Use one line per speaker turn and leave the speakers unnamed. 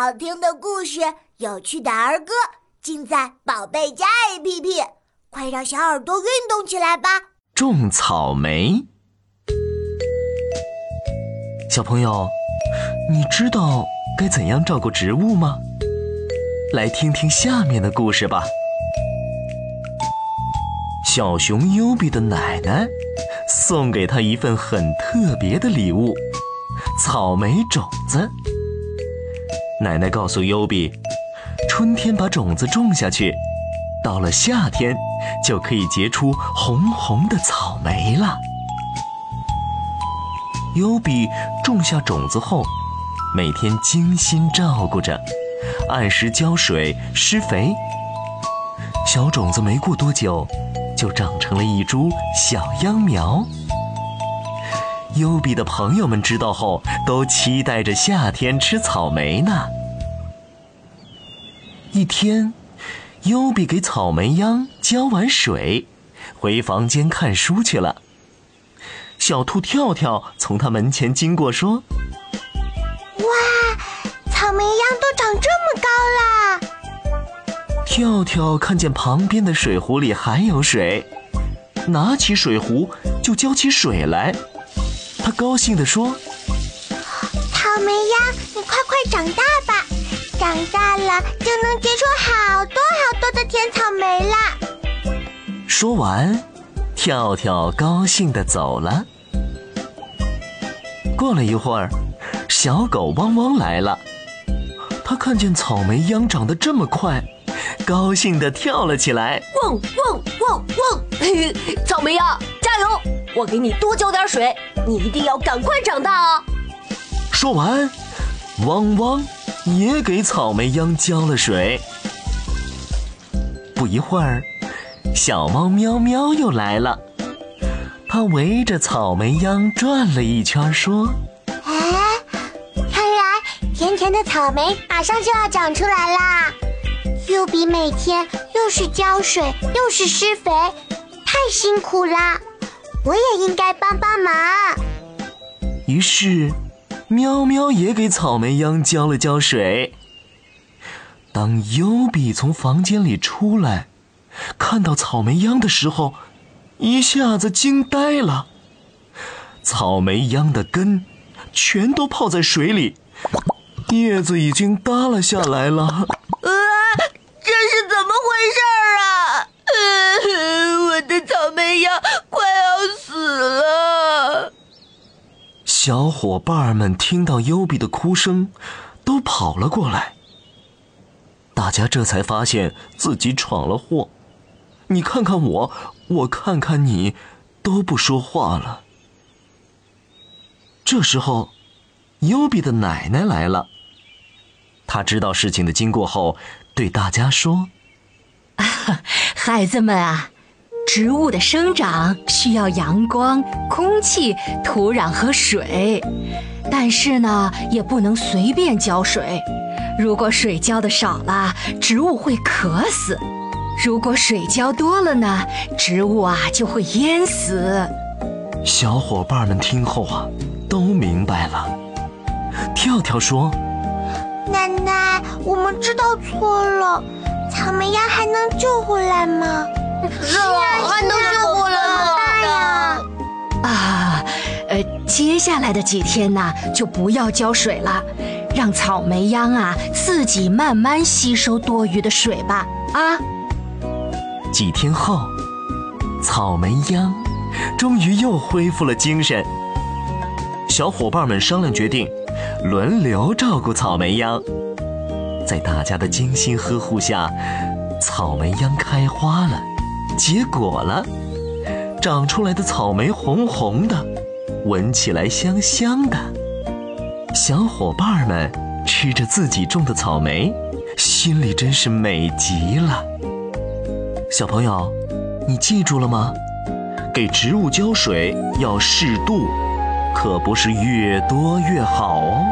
好听的故事，有趣的儿歌，尽在宝贝家 APP。快让小耳朵运动起来吧！
种草莓，小朋友，你知道该怎样照顾植物吗？来听听下面的故事吧。小熊优比的奶奶送给他一份很特别的礼物——草莓种子。奶奶告诉优比，春天把种子种下去，到了夏天就可以结出红红的草莓了。优比种下种子后，每天精心照顾着，按时浇水、施肥。小种子没过多久，就长成了一株小秧苗。优比的朋友们知道后，都期待着夏天吃草莓呢。一天，优比给草莓秧浇完水，回房间看书去了。小兔跳跳从他门前经过，说：“
哇，草莓秧都长这么高啦！”
跳跳看见旁边的水壶里还有水，拿起水壶就浇起水来。他高兴地说：“
草莓秧，你快快长大就能结出好多好多的甜草莓啦！”
说完，跳跳高兴地走了。过了一会儿，小狗汪汪来了。它看见草莓秧长得这么快，高兴地跳了起来。
汪汪汪汪！草莓秧，加油！我给你多浇点水，你一定要赶快长大哦！
说完，汪汪也给草莓秧浇了水。不一会儿，小猫喵喵又来了，它围着草莓秧转了一圈，说：“
哎，看来甜甜的草莓马上就要长出来啦！又比每天又是浇水又是施肥，太辛苦啦！”我也应该帮帮忙。
于是，喵喵也给草莓秧浇了浇水。当优比从房间里出来，看到草莓秧的时候，一下子惊呆了。草莓秧的根全都泡在水里，叶子已经耷拉下来了
这是怎么回事啊？呃，我的草莓秧快要死了！
小伙伴们听到优比的哭声，都跑了过来。大家这才发现自己闯了祸。你看看我，我看看你，都不说话了。这时候，优比的奶奶来了。她知道事情的经过后，对大家说。
啊 孩子们啊，植物的生长需要阳光、空气、土壤和水，但是呢，也不能随便浇水。如果水浇的少了，植物会渴死；如果水浇多了呢，植物啊就会淹死。
小伙伴们听后啊，都明白了。跳跳说：“
奶奶，我们知道错了。”草莓鸭还能救回来吗？
是啊，还能救回来
吗？
啊，呃，接下来的几天呢，就不要浇水了，让草莓秧啊自己慢慢吸收多余的水吧。啊！
几天后，草莓秧终于又恢复了精神。小伙伴们商量决定，轮流照顾草莓秧。在大家的精心呵护下，草莓秧开花了，结果了。长出来的草莓红红的，闻起来香香的。小伙伴们吃着自己种的草莓，心里真是美极了。小朋友，你记住了吗？给植物浇水要适度，可不是越多越好哦。